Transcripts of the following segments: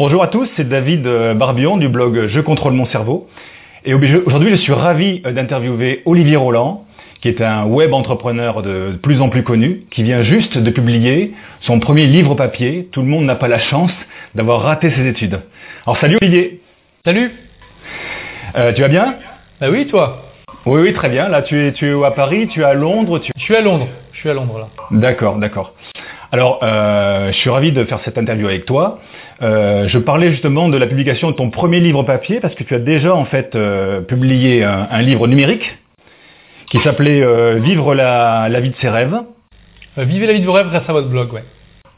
bonjour à tous, c'est David euh, Barbion du blog Je contrôle mon cerveau. Et aujourd'hui, je suis ravi euh, d'interviewer Olivier Roland, qui est un web entrepreneur de plus en plus connu, qui vient juste de publier son premier livre papier. Tout le monde n'a pas la chance d'avoir raté ses études. Alors salut Olivier. Salut. Euh, tu vas bien? Bah oui, toi? Oui, oui, très bien. Là, tu es, tu es à Paris, tu es à Londres. Tu... Je suis à Londres. Je suis à Londres là. D'accord, d'accord. Alors, euh, je suis ravi de faire cette interview avec toi. Euh, je parlais justement de la publication de ton premier livre papier parce que tu as déjà en fait euh, publié un, un, livre numérique qui s'appelait euh, Vivre la, la, vie de ses rêves. Vivez la vie de vos rêves grâce à votre blog, ouais.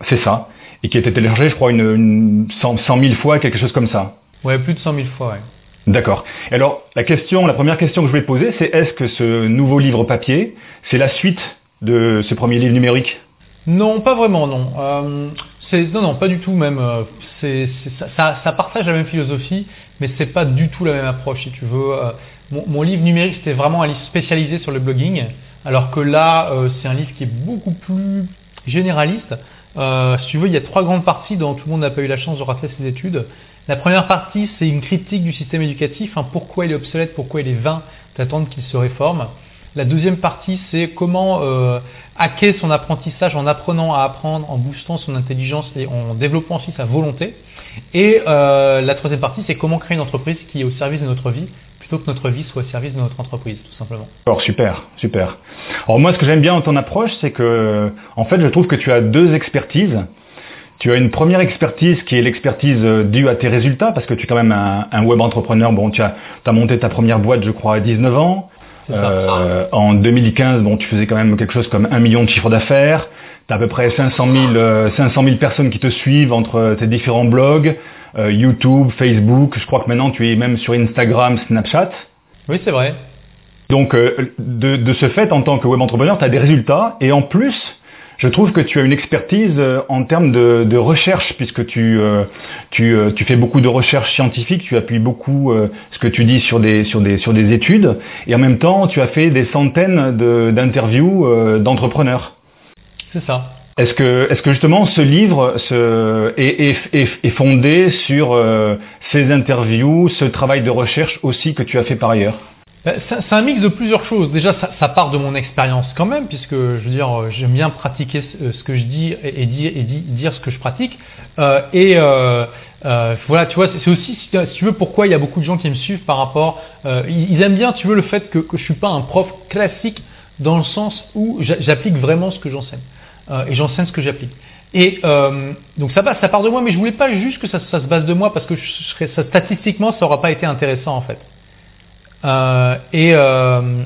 C'est ça. Et qui a été téléchargé, je crois, une, une 100, 100 000 fois, quelque chose comme ça. Ouais, plus de 100 000 fois, ouais. D'accord. Alors, la question, la première question que je voulais poser, c'est est-ce que ce nouveau livre papier, c'est la suite de ce premier livre numérique? Non, pas vraiment, non. Non, non, pas du tout même. Euh, c'est, ça, partage la même philosophie, mais c'est pas du tout la même approche, si tu veux. Euh, mon, livre numérique, c'était vraiment un livre spécialisé sur le blogging, alors que là, euh, c'est un livre qui est beaucoup plus généraliste. Si tu veux, il y a trois grandes parties dont tout le monde n'a pas eu la chance de rater ses études. La première partie, c'est une critique du système éducatif, hein, pourquoi il est obsolète, pourquoi il est vain d'attendre qu'il se réforme. La deuxième partie, c'est comment euh, hacker son apprentissage en apprenant à apprendre, en boostant son intelligence et en développant aussi sa volonté. Et euh, la troisième partie, c'est comment créer une entreprise qui est au service de notre vie plutôt que notre vie soit au service de notre entreprise, tout simplement. Alors super, super. Alors moi, ce que j'aime bien dans ton approche, c'est que, en fait, je trouve que tu as deux expertises. Tu as une première expertise qui est l'expertise due à tes résultats, parce que tu es quand même un, web entrepreneur. Bon, tu as monté ta première boîte, je crois, à 19 ans. Euh, en 2015, bon, tu faisais quand même quelque chose comme un million de chiffres d'affaires. Tu as à peu près 500 000, euh, 500 000 personnes qui te suivent entre tes différents blogs, euh, YouTube, Facebook. Je crois que maintenant tu es même sur Instagram, Snapchat. Oui, c'est vrai. Donc, euh, de, de, ce fait, en tant que web entrepreneur, tu as des résultats et en plus, je trouve que tu as une expertise en termes de, de recherche, puisque tu, euh, tu, euh, tu, fais beaucoup de recherches scientifiques, tu appuies beaucoup euh, ce que tu dis sur des, sur, des, sur des études, et en même temps, tu as fait des centaines d'interviews euh, d'entrepreneurs. C'est ça. Est-ce que, est que justement ce livre ce, est, est, est, est, fondé sur ces interviews, ce travail de recherche aussi que tu as fait par ailleurs? C'est un mix de plusieurs choses. Déjà, ça, part de mon expérience quand même, puisque je veux dire, j'aime bien pratiquer ce que je dis et, dire, ce que je pratique. Euh, et euh, euh, voilà, tu vois, c'est aussi, si tu veux, pourquoi il y a beaucoup de gens qui me suivent par rapport. Euh, ils, aiment bien, tu veux, le fait que, que je suis pas un prof classique dans le sens où j'applique vraiment ce que j'enseigne euh, et j'enseigne ce que j'applique. Et euh, donc ça, part de moi, mais je voulais pas juste que ça, se base de moi parce que statistiquement, ça aura pas été intéressant en fait. Euh, et euh,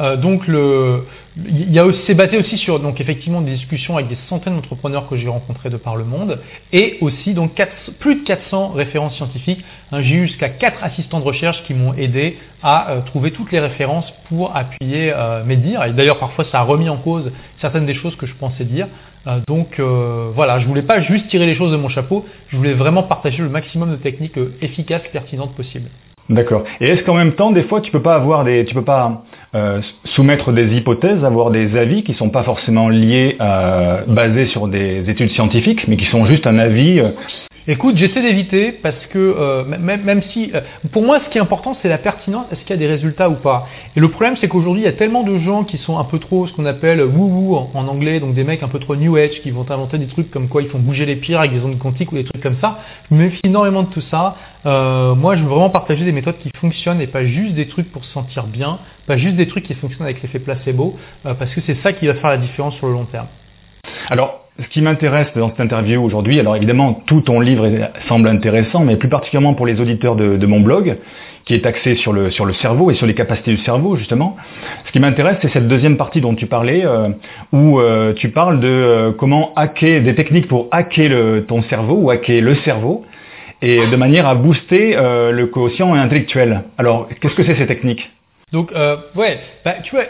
euh, donc le, il y a aussi, c'est basé aussi sur donc effectivement des discussions avec des centaines d'entrepreneurs que j'ai rencontrés de par le monde et aussi donc 4, plus de 400 références scientifiques. Hein, j'ai eu jusqu'à 4 assistants de recherche qui m'ont aidé à trouver toutes les références pour appuyer mes dires. Et d'ailleurs parfois ça a remis en cause certaines des choses que je pensais dire. Donc voilà, je voulais pas juste tirer les choses de mon chapeau, je voulais vraiment partager le maximum de techniques efficaces, pertinentes possibles. D'accord. Et est-ce qu'en même temps, des fois, tu peux pas avoir des, tu peux pas euh, soumettre des hypothèses, avoir des avis qui sont pas forcément liés, euh, basés sur des études scientifiques, mais qui sont juste un avis. Écoute, j'essaie d'éviter parce que euh, même, même, si, euh, pour moi, ce qui est important, c'est la pertinence. Est-ce qu'il y a des résultats ou pas? Et le problème, c'est qu'aujourd'hui, il y a tellement de gens qui sont un peu trop ce qu'on appelle woo-woo en, en, anglais, donc des mecs un peu trop new age qui vont inventer des trucs comme quoi ils font bouger les pierres avec des ondes quantiques ou des trucs comme ça. Je me méfie énormément de tout ça. Euh, moi, je veux vraiment partager des méthodes qui fonctionnent et pas juste des trucs pour se sentir bien, pas juste des trucs qui fonctionnent avec l'effet placebo, euh, parce que c'est ça qui va faire la différence sur le long terme. Alors, ce qui m'intéresse dans cette interview aujourd'hui, alors évidemment, tout ton livre semble intéressant, mais plus particulièrement pour les auditeurs de, mon blog, qui est axé sur le, cerveau et sur les capacités du cerveau, justement. Ce qui m'intéresse, c'est cette deuxième partie dont tu parlais, euh, où euh, tu parles de euh, comment hacker, des techniques pour hacker ton cerveau ou hacker le cerveau, et de manière à booster le quotient intellectuel. Alors, qu'est-ce que c'est ces techniques? Donc, euh, ouais, bah, tu vois,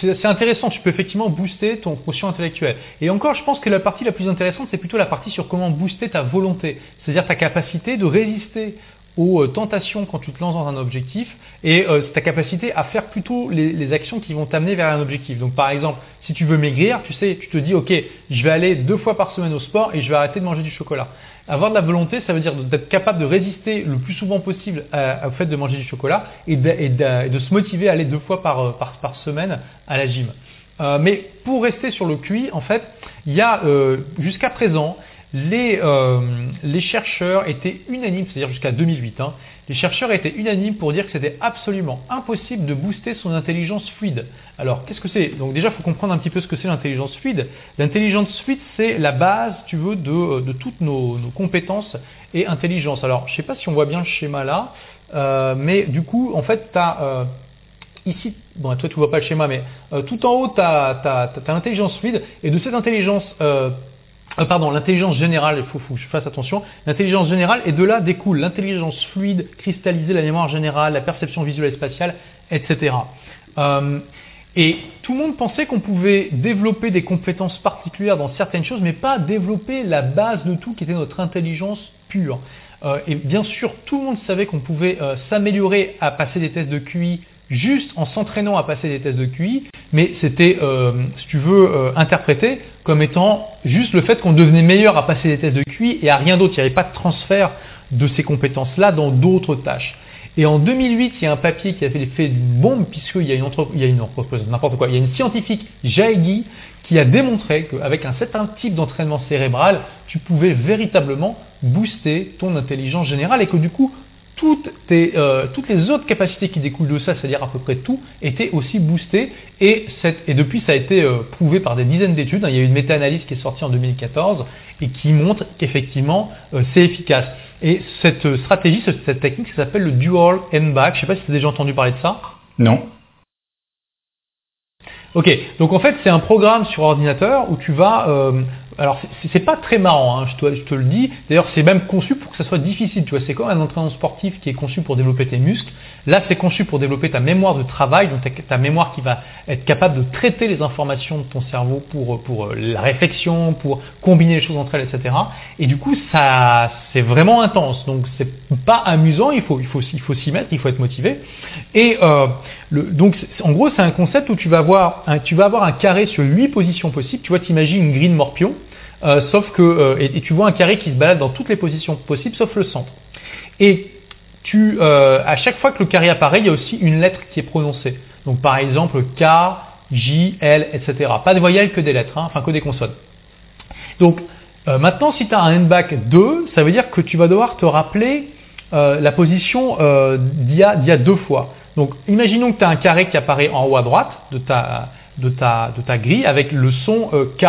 c'est intéressant. Tu peux effectivement booster ton quotient intellectuel. Et encore, je pense que la partie la plus intéressante, c'est plutôt la partie sur comment booster ta volonté, c'est-à-dire ta capacité de résister aux tentations quand tu te lances dans un objectif et euh, ta capacité à faire plutôt les, les actions qui vont t'amener vers un objectif. Donc par exemple, si tu veux maigrir, tu sais, tu te dis ok, je vais aller deux fois par semaine au sport et je vais arrêter de manger du chocolat. Avoir de la volonté, ça veut dire d'être capable de résister le plus souvent possible au fait de manger du chocolat et de, se motiver à aller deux fois par, euh, semaine à la gym. Euh, mais pour rester sur le QI, en fait, il y a euh, jusqu'à présent, les, euh, les chercheurs étaient unanimes, c'est-à-dire jusqu'à 2008, hein, les chercheurs étaient unanimes pour dire que c'était absolument impossible de booster son intelligence fluide. Alors, qu'est-ce que c'est? Donc déjà, il faut comprendre un petit peu ce que c'est l'intelligence fluide. L'intelligence fluide, c'est la base, tu veux, de, de toutes nos, compétences et intelligence. Alors, je ne sais pas si on voit bien le schéma là, euh, mais du coup, en fait, tu as ici, bon, toi tu vois pas le schéma, mais euh, tout en haut, tu as, l'intelligence fluide, et de cette intelligence, euh, euh, pardon, l'intelligence générale, il faut, que je fasse attention, l'intelligence générale, et de là découle l'intelligence fluide, cristallisée, la mémoire générale, la perception visuelle et spatiale, etc. Euh, et tout le monde pensait qu'on pouvait développer des compétences particulières dans certaines choses, mais pas développer la base de tout qui était notre intelligence pure. Euh, et bien sûr, tout le monde savait qu'on pouvait s'améliorer à passer des tests de QI juste en s'entraînant à passer des tests de QI, mais c'était, euh, si tu veux, euh, interprété comme étant juste le fait qu'on devenait meilleur à passer des tests de QI et à rien d'autre. Il n'y avait pas de transfert de ces compétences-là dans d'autres tâches. Et en 2008, il y a un papier qui a fait l'effet d'une bombe, puisqu'il y a une entreprise, il y a une entreprise, n'importe quoi, il y a une scientifique, Jaegi, qui a démontré qu'avec un certain type d'entraînement cérébral, tu pouvais véritablement booster ton intelligence générale et que du coup, toutes, tes, euh, toutes les autres capacités qui découlent de ça, c'est-à-dire à peu près tout, étaient aussi boostées et, cette, et depuis ça a été euh, prouvé par des dizaines d'études. Il y a eu une méta-analyse qui est sortie en 2014 et qui montre qu'effectivement euh, c'est efficace. Et cette stratégie, cette, cette technique, ça s'appelle le dual end back. Je ne sais pas si tu as déjà entendu parler de ça. Non. Ok, donc en fait c'est un programme sur ordinateur où tu vas alors c'est pas très marrant, hein, je, te, le dis. D'ailleurs, c'est même conçu pour que ça soit difficile. Tu vois, c'est comme un entraînement sportif qui est conçu pour développer tes muscles. Là, c'est conçu pour développer ta mémoire de travail, donc ta, ta, mémoire qui va être capable de traiter les informations de ton cerveau pour, pour la réflexion, pour combiner les choses entre elles, etc. Et du coup, ça, c'est vraiment intense. Donc, c'est pas amusant. Il faut, s'y mettre, il faut être motivé. Euh, donc, en gros, c'est un concept où tu vas avoir, un, carré sur huit positions possibles. Tu vois, t'imagines une de morpion. Euh, sauf que euh, et, tu vois un carré qui se balade dans toutes les positions possibles sauf le centre. Et euh, à chaque fois que le carré apparaît, il y a aussi une lettre qui est prononcée. Donc par exemple K, J, L, etc. Pas de voyelles que des lettres, hein, enfin que des consonnes. Donc maintenant, si tu as un n-back 2, ça veut dire que tu vas devoir te rappeler la position d'il y, a deux fois. Donc imaginons que tu as un carré qui apparaît en haut à droite de ta, grille avec le son K.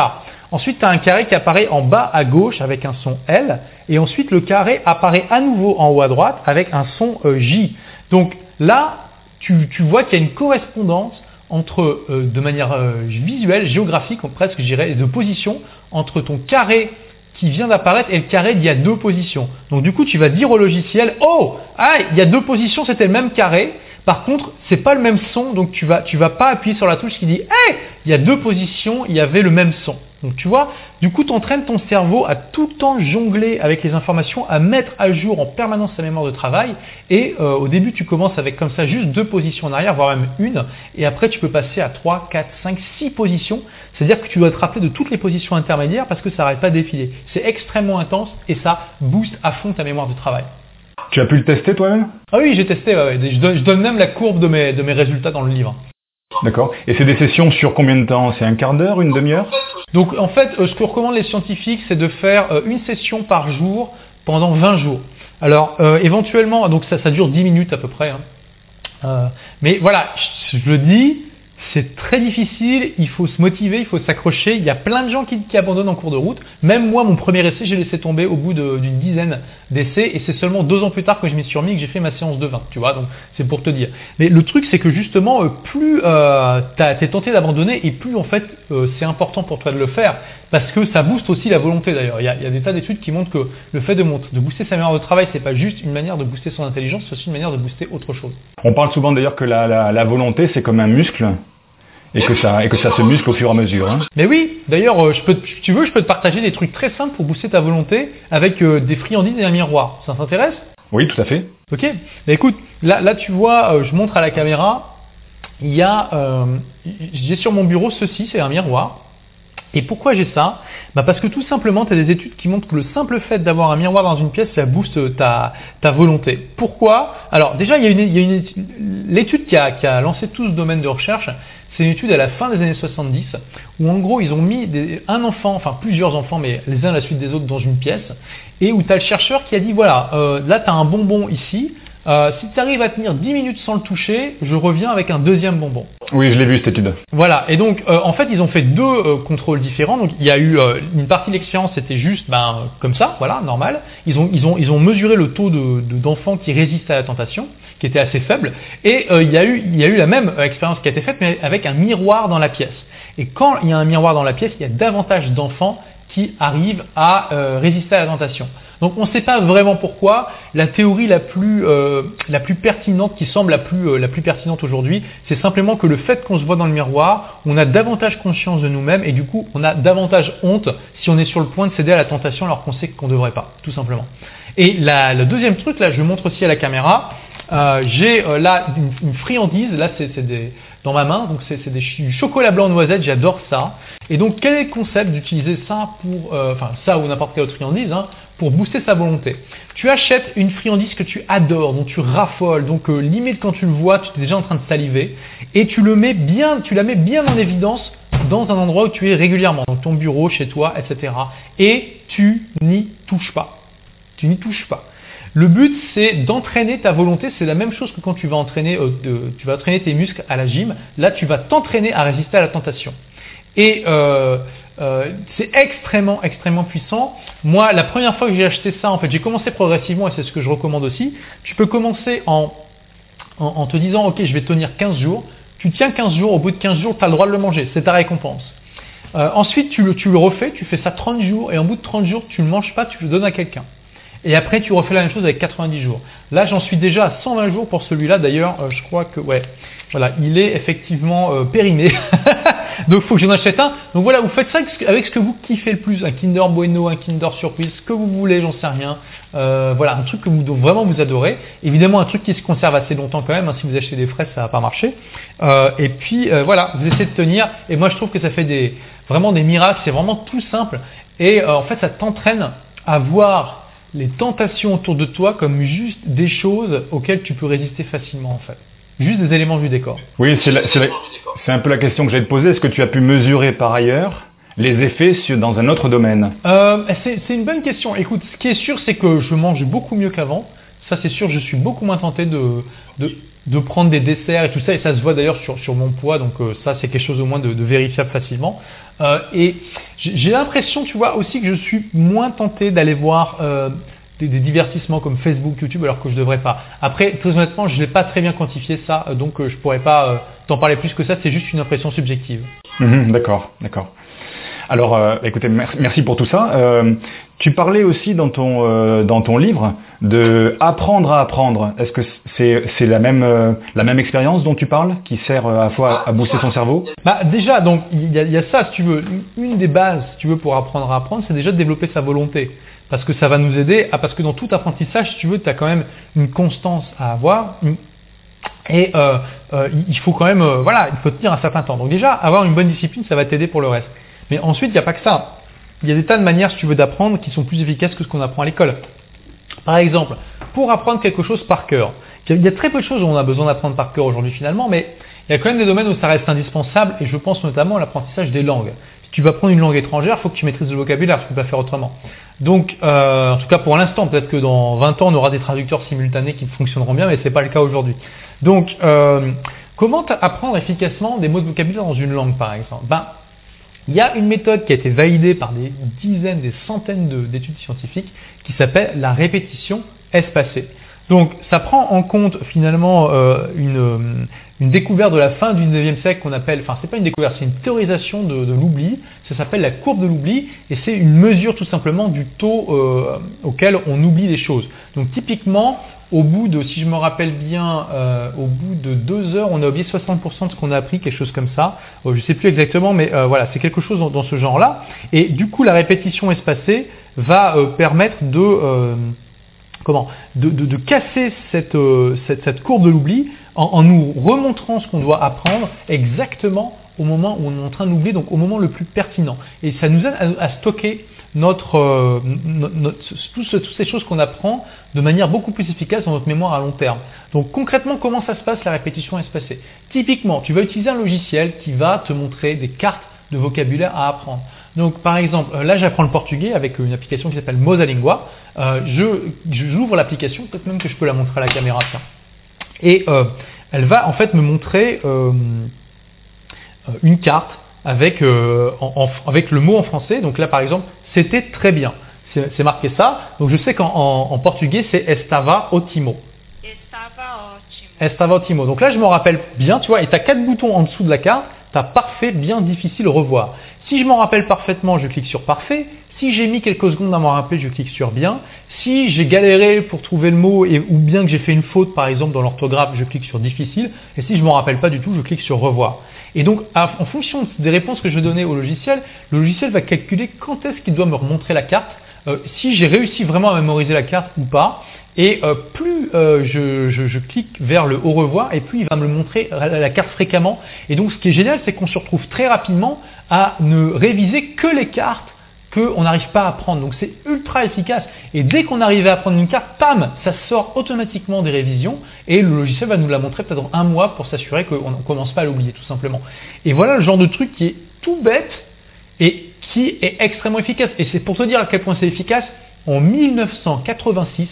Ensuite, tu as un carré qui apparaît en bas à gauche avec un son L. Et ensuite, le carré apparaît à nouveau en haut à droite avec un son euh, J. Donc là, tu, vois qu'il y a une correspondance entre, euh, de manière euh, visuelle, géographique, presque je dirais, de position, entre ton carré qui vient d'apparaître et le carré d'il y a deux positions. Donc du coup, tu vas dire au logiciel, oh, ah, il y a deux positions, c'était le même carré. Par contre, c'est pas le même son, donc tu vas, vas pas appuyer sur la touche qui dit, hey, il y a deux positions, il y avait le même son. Donc tu vois, du coup, tu entraînes ton cerveau à tout le temps jongler avec les informations, à mettre à jour en permanence sa mémoire de travail. Et euh, au début, tu commences avec comme ça juste deux positions en arrière, voire même une. Et après, tu peux passer à 3, 4, 5, 6 positions. C'est-à-dire que tu dois te rappeler de toutes les positions intermédiaires parce que ça n'arrête pas de défiler. C'est extrêmement intense et ça booste à fond ta mémoire de travail. Tu as pu le tester toi-même Ah oui, j'ai testé. Ouais, je, donne, je, donne, même la courbe de mes, de mes résultats dans le livre. D'accord. Et c'est des sessions sur combien de temps? C'est un quart d'heure, une demi-heure? Donc en fait, ce que recommandent les scientifiques, c'est de faire une session par jour pendant 20 jours. Alors euh, éventuellement, donc ça, ça dure 10 minutes à peu près. Hein. Euh, mais voilà, je, je le dis, c'est très difficile, il faut se motiver, il faut s'accrocher. Il y a plein de gens qui, abandonnent en cours de route. Même moi, mon premier essai, j'ai laissé tomber au bout d'une dizaine d'essais et c'est seulement deux ans plus tard que je m'y suis remis que j'ai fait ma séance de 20. Tu vois, donc c'est pour te dire. Mais le truc, c'est que justement, plus euh, tu es tenté d'abandonner et plus en fait euh, c'est important pour toi de le faire parce que ça booste aussi la volonté d'ailleurs. Il, y a des tas d'études qui montrent que le fait de, booster sa mémoire de travail, c'est pas juste une manière de booster son intelligence, c'est aussi une manière de booster autre chose. On parle souvent d'ailleurs que la volonté, c'est comme un muscle et que ça et que ça se muscle au fur et à mesure. Hein. Mais oui, d'ailleurs, euh, je peux, si tu veux, je peux te partager des trucs très simples pour booster ta volonté avec euh, des friandises et un miroir. Ça t'intéresse? Oui, tout à fait. Ok Mais écoute, là, là tu vois, euh, je montre à la caméra, il y a, euh, j'ai sur mon bureau ceci, c'est un miroir. Et pourquoi j'ai ça bah Parce que tout simplement, tu as des études qui montrent que le simple fait d'avoir un miroir dans une pièce, ça booste ta, ta volonté. Pourquoi? Alors déjà, il y a une, l'étude qui a, lancé tout ce domaine de recherche, c'est une étude à la fin des années 70 où en gros ils ont mis un enfant, enfin plusieurs enfants, mais les uns à la suite des autres dans une pièce, et où tu as le chercheur qui a dit voilà, euh, là tu as un bonbon ici, euh, si tu arrives à tenir 10 minutes sans le toucher, je reviens avec un deuxième bonbon. Oui, je l'ai vu cette étude. Voilà, et donc euh, en fait ils ont fait deux euh, contrôles différents. Donc il y a eu une partie de l'expérience, c'était juste ben, comme ça, voilà, normal. Ils ont, ils ont, ils ont mesuré le taux d'enfants de, d'enfants qui résistent à la tentation, qui était assez faible, et il, y a eu, il y a eu la même expérience qui a été faite, mais avec un miroir dans la pièce. Et quand il y a un miroir dans la pièce, il y a davantage d'enfants qui arrivent à résister à la tentation. Donc on ne sait pas vraiment pourquoi. La théorie la plus, euh, pertinente, qui semble la plus, euh, la plus pertinente aujourd'hui, c'est simplement que le fait qu'on se voit dans le miroir, on a davantage conscience de nous-mêmes et du coup on a davantage honte si on est sur le point de céder à la tentation alors qu'on sait qu'on ne devrait pas, tout simplement. Et le deuxième truc, là je montre aussi à la caméra, euh, j'ai là une, friandise, là c'est des dans ma main, donc c'est du chocolat blanc noisette, j'adore ça. Et donc quel est le concept d'utiliser ça pour, euh, enfin ça ou n'importe quelle autre friandise, hein, pour booster sa volonté? Tu achètes une friandise que tu adores, dont tu raffoles, donc euh, limite quand tu le vois, tu es déjà en train de saliver, et tu le mets bien, tu la mets bien en évidence dans un endroit où tu es régulièrement, dans ton bureau, chez toi, etc. Et tu n'y touches pas. Tu n'y touches pas. Le but, c'est d'entraîner ta volonté. C'est la même chose que quand tu vas entraîner, euh, tu vas entraîner tes muscles à la gym. Là, tu vas t'entraîner à résister à la tentation. Et euh, euh, c'est extrêmement, extrêmement puissant. Moi, la première fois que j'ai acheté ça, en fait, j'ai commencé progressivement et c'est ce que je recommande aussi. Tu peux commencer en, te disant, ok, je vais tenir 15 jours. Tu tiens 15 jours, au bout de 15 jours, tu as le droit de le manger. C'est ta récompense. Ensuite, tu le, tu le refais, tu fais ça 30 jours et au bout de 30 jours, tu ne le manges pas, tu le donnes à quelqu'un. Et après, tu refais la même chose avec 90 jours. Là, j'en suis déjà à 120 jours pour celui-là. D'ailleurs, euh, je crois que, ouais, voilà, il est effectivement euh, périmé. Donc, il faut que j'en achète un. Donc voilà, vous faites ça avec ce que vous kiffez le plus. Un Kinder Bueno, un Kinder Surprise, ce que vous voulez, j'en sais rien. Euh, voilà, un truc que vous vraiment vous adorez. Évidemment, un truc qui se conserve assez longtemps quand même. Hein. si vous achetez des frais, ça va pas marcher. Et puis, voilà, vous essayez de tenir. Et moi, je trouve que ça fait des, vraiment des miracles. C'est vraiment tout simple. Et en fait, ça t'entraîne à voir les tentations autour de toi comme juste des choses auxquelles tu peux résister facilement en fait. Juste des éléments du décor. Oui, c'est un peu la question que j'allais te poser. Est-ce que tu as pu mesurer par ailleurs les effets sur, dans un autre domaine? Euh, C'est une bonne question. Écoute, ce qui est sûr, c'est que je mange beaucoup mieux qu'avant. Ça, c'est sûr, je suis beaucoup moins tenté de, prendre des desserts et tout ça. Et ça se voit d'ailleurs sur, mon poids. Donc euh, ça, c'est quelque chose au moins de, vérifiable facilement. Euh, et j'ai l'impression, tu vois, aussi que je suis moins tenté d'aller voir euh, des, divertissements comme Facebook, YouTube, alors que je devrais pas. Après, très honnêtement, je n'ai pas très bien quantifié ça, donc je pourrais pas t'en parler plus que ça. C'est juste une impression subjective. Mmh, d'accord, d'accord. Alors, euh, écoutez, merci pour tout ça. Tu parlais aussi dans ton euh, dans ton livre de apprendre à apprendre. Est-ce que c'est la même euh, la même expérience dont tu parles qui sert à la fois à booster ton cerveau? Bah déjà, donc il y, a, ça, si tu veux, une des bases, si tu veux, pour apprendre à apprendre, c'est déjà de développer sa volonté. Parce que ça va nous aider, à, parce que dans tout apprentissage, si tu veux, tu as quand même une constance à avoir, et euh, euh, il faut quand même, euh, voilà, il faut tenir un certain temps. Donc déjà, avoir une bonne discipline, ça va t'aider pour le reste. Mais ensuite, il n'y a pas que ça. Il y a des tas de manières, si tu veux, d'apprendre qui sont plus efficaces que ce qu'on apprend à l'école. Par exemple, pour apprendre quelque chose par cœur. Il y a très peu de choses où on a besoin d'apprendre par cœur aujourd'hui finalement, mais il y a quand même des domaines où ça reste indispensable et je pense notamment à l'apprentissage des langues. Si tu vas apprendre une langue étrangère, il faut que tu maîtrises le vocabulaire, tu ne peux pas faire autrement. Donc, euh, en tout cas pour l'instant, peut-être que dans 20 ans, on aura des traducteurs simultanés qui fonctionneront bien, mais ce n'est pas le cas aujourd'hui. Donc, euh, comment apprendre efficacement des mots de vocabulaire dans une langue, par exemple? Ben, il y a une méthode qui a été validée par des dizaines, des centaines d'études scientifiques qui s'appelle la répétition espacée. Donc ça prend en compte finalement euh, une, une, découverte de la fin du 19e siècle qu'on appelle, enfin c'est pas une découverte, c'est une théorisation de, l'oubli, ça s'appelle la courbe de l'oubli et c'est une mesure tout simplement du taux euh, auquel on oublie les choses. Donc typiquement, au bout de, si je me rappelle bien, euh, au bout de deux heures, on a oublié 60% de ce qu'on a appris, quelque chose comme ça. Euh, je ne sais plus exactement, mais euh, voilà, c'est quelque chose dans, ce genre-là. Et du coup, la répétition espacée va permettre de comment de, casser cette, cette, courbe de l'oubli en, nous remontrant ce qu'on doit apprendre exactement au moment où on est en train d'oublier, donc au moment le plus pertinent. Et ça nous aide à stocker notre, euh, notre, toutes ces choses qu'on apprend de manière beaucoup plus efficace dans notre mémoire à long terme. Donc concrètement, comment ça se passe la répétition espacée Typiquement, tu vas utiliser un logiciel qui va te montrer des cartes de vocabulaire à apprendre. Donc par exemple, euh, là j'apprends le portugais avec une application qui s'appelle Mosalingua. Euh, je j'ouvre l'application, peut-être même que je peux la montrer à la caméra. Et euh, elle va en fait me montrer euh, euh, une carte euh, avec le mot en français. Donc là, par exemple, c'était très bien. C'est marqué ça. Donc je sais qu'en en, en portugais, c'est estava ótimo. Estava ótimo. Estava ótimo. Donc là, je m'en rappelle bien, tu vois, et tu as quatre boutons en dessous de la carte. Tu as parfait, bien, difficile, revoir. Si je m'en rappelle parfaitement, je clique sur parfait. Si j'ai mis quelques secondes à m'en rappeler, je clique sur bien. Si j'ai galéré pour trouver le mot et, ou bien que j'ai fait une faute, par exemple, dans l'orthographe, je clique sur difficile. Et si je m'en rappelle pas du tout, je clique sur revoir. Et donc, en fonction des réponses que je vais donner au logiciel, le logiciel va calculer quand est-ce qu'il doit me remontrer la carte, euh, si j'ai réussi vraiment à mémoriser la carte ou pas. Et euh, plus euh, je, clique vers le au revoir, et plus il va me montrer la carte fréquemment. Et donc, ce qui est génial, c'est qu'on se retrouve très rapidement à ne réviser que les cartes qu'on n'arrive pas à prendre. Donc c'est ultra efficace. Et dès qu'on arrive à prendre une carte, pam, ça sort automatiquement des révisions et le logiciel va nous la montrer peut-être un mois pour s'assurer qu'on ne commence pas à l'oublier tout simplement. Et voilà le genre de truc qui est tout bête et qui est extrêmement efficace. Et c'est pour te dire à quel point c'est efficace. En 1986,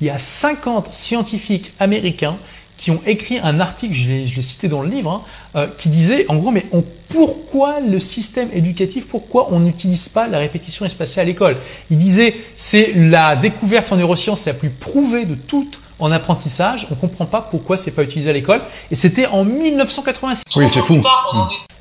il y a 50 scientifiques américains qui ont écrit un article, je l'ai cité dans le livre, hein, euh, qui disait en gros, mais on- pourquoi le système éducatif, pourquoi on n'utilise pas la répétition espacée à l'école? Il disait, c'est la découverte en neurosciences la plus prouvée de toutes en apprentissage, on ne comprend pas pourquoi c'est pas utilisé à l'école, et c'était en 1986. Oui, c'est fou.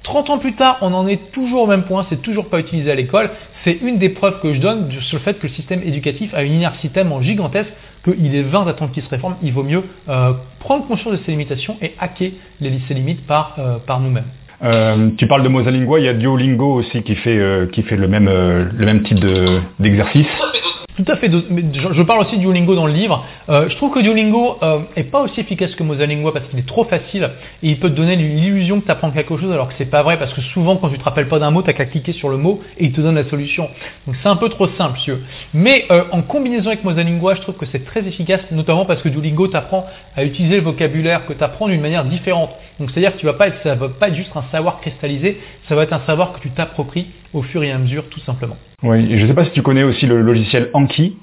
Tard, on en est 30 ans plus tard, on en est toujours au même point, c'est toujours pas utilisé à l'école. C'est une des preuves que je donne sur le fait que le système éducatif a une inertie tellement gigantesque qu'il est vain d'attendre qu'il se réforme. Il vaut mieux euh, prendre conscience de ses limitations et hacker les, ses limites par, euh, nous-mêmes. Euh, tu parles de Mosalingua, il y a Duolingo aussi qui fait le même type de d'exercice. Tout à fait. Je, parle aussi de Duolingo dans le livre. Euh, je trouve que Duolingo euh, est pas aussi efficace que Mosalingua parce qu'il est trop facile et il peut te donner l'illusion que tu apprends quelque chose alors que c'est pas vrai parce que souvent quand tu te rappelles pas d'un mot, tu qu'à cliquer sur le mot et il te donne la solution. Donc c'est un peu trop simple, si. Mais euh, en combinaison avec Mosalingua, je trouve que c'est très efficace, notamment parce que Duolingo t'apprend à utiliser le vocabulaire que tu apprends d'une manière différente. Donc c'est-à-dire que tu vas pas être, ça va pas être juste un savoir cristallisé, ça va être un savoir que tu t'appropries au fur et à mesure, tout simplement. Oui, et je sais pas si tu connais aussi le logiciel Anki.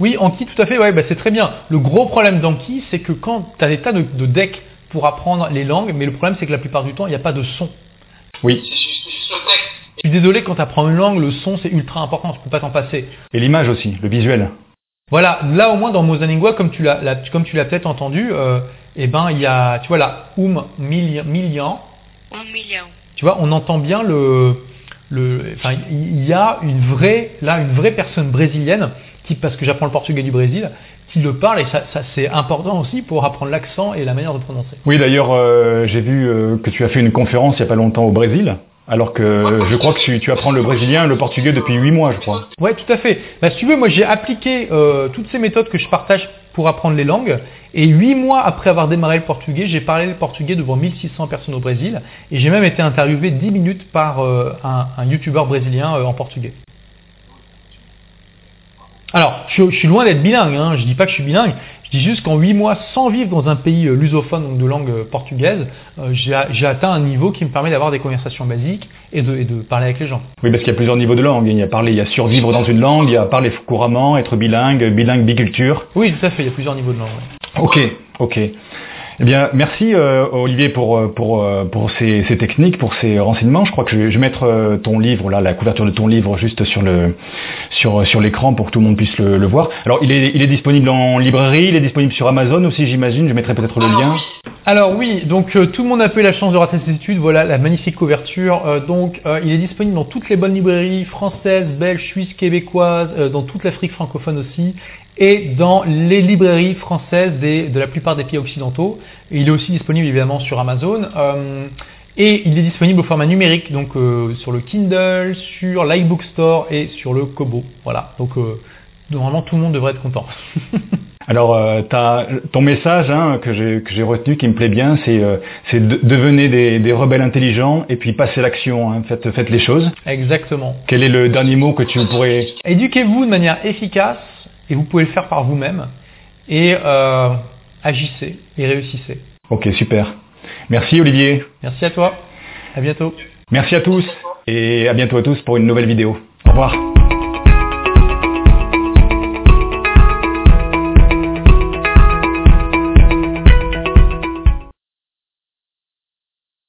Oui, Anki, tout à fait, ouais, bah, c'est très bien. Le gros problème d'Anki, c'est que quand tu as des tas de, de decks pour apprendre les langues, mais le problème, c'est que la plupart du temps, il n'y a pas de son. Oui. C'est juste, juste le texte. Je suis désolé, quand tu apprends une langue, le son, c'est ultra important, tu peux pas t'en passer. Et l'image aussi, le visuel. Voilà, là au moins dans Mosalingua, comme tu l'as, la- comme tu l'as peut-être entendu, euh, eh ben il y a, tu vois là, um million, million, Um tu vois, on entend bien le, le, enfin il y a une vraie, là une vraie personne brésilienne qui, parce que j'apprends le portugais du Brésil, qui le parle et ça, ça c'est important aussi pour apprendre l'accent et la manière de prononcer. Oui, d'ailleurs, euh, j'ai vu euh, que tu as fait une conférence il y a pas longtemps au Brésil, alors que je crois que tu, tu apprends le brésilien et le portugais depuis huit mois, je crois. Ouais, tout à fait. Bah, si tu veux, moi j'ai appliqué euh, toutes ces méthodes que je partage pour apprendre les langues. Et huit mois après avoir démarré le portugais, j'ai parlé le portugais devant 1600 personnes au Brésil. Et j'ai même été interviewé 10 minutes par euh, un, youtubeur brésilien euh, en portugais. Alors, je, suis loin d'être bilingue, hein. je dis pas que je suis bilingue, je dis juste qu'en 8 mois, sans vivre dans un pays euh, lusophone, donc de langue euh, portugaise, euh, j'ai atteint un niveau qui me permet d'avoir des conversations basiques et de, et de parler avec les gens. Oui, parce qu'il y a plusieurs niveaux de langue. Il y a parler, il y a survivre dans une langue, il y a parler couramment, être bilingue, bilingue biculture. Oui, tout à fait, il y a plusieurs niveaux de langue. ouais. Ok, ok. Eh bien, merci euh, Olivier pour euh, pour euh, pour ces, ces techniques, pour ces renseignements. Je crois que je vais, je vais mettre ton livre là, la couverture de ton livre juste sur le sur sur l'écran pour que tout le monde puisse le, le voir. Alors, il est il est disponible en librairie, il est disponible sur Amazon aussi, j'imagine. Je mettrai peut-être le lien. Alors oui, donc euh, tout le monde a eu la chance de rater ses études, voilà la magnifique couverture. Euh, donc il est disponible dans toutes les bonnes librairies françaises, belges, suisses, québécoises, dans toute l'Afrique francophone aussi, et dans les librairies françaises des- de la plupart des pays occidentaux. Et il est aussi disponible évidemment sur Amazon. Euh, et il est disponible au format numérique, donc euh, sur le Kindle, sur l'iBook Store et sur le Kobo. Voilà, donc euh, normalement tout le monde devrait être content. Alors, euh, ton message hein, que j'ai retenu, qui me plaît bien, c'est euh, de, devenez des, des rebelles intelligents et puis passez l'action, hein, faites, faites les choses. Exactement. Quel est le dernier mot que tu pourrais... Éduquez-vous de manière efficace et vous pouvez le faire par vous-même et euh, agissez et réussissez. Ok, super. Merci Olivier. Merci à toi. À bientôt. Merci à tous et à bientôt à tous pour une nouvelle vidéo. Au revoir.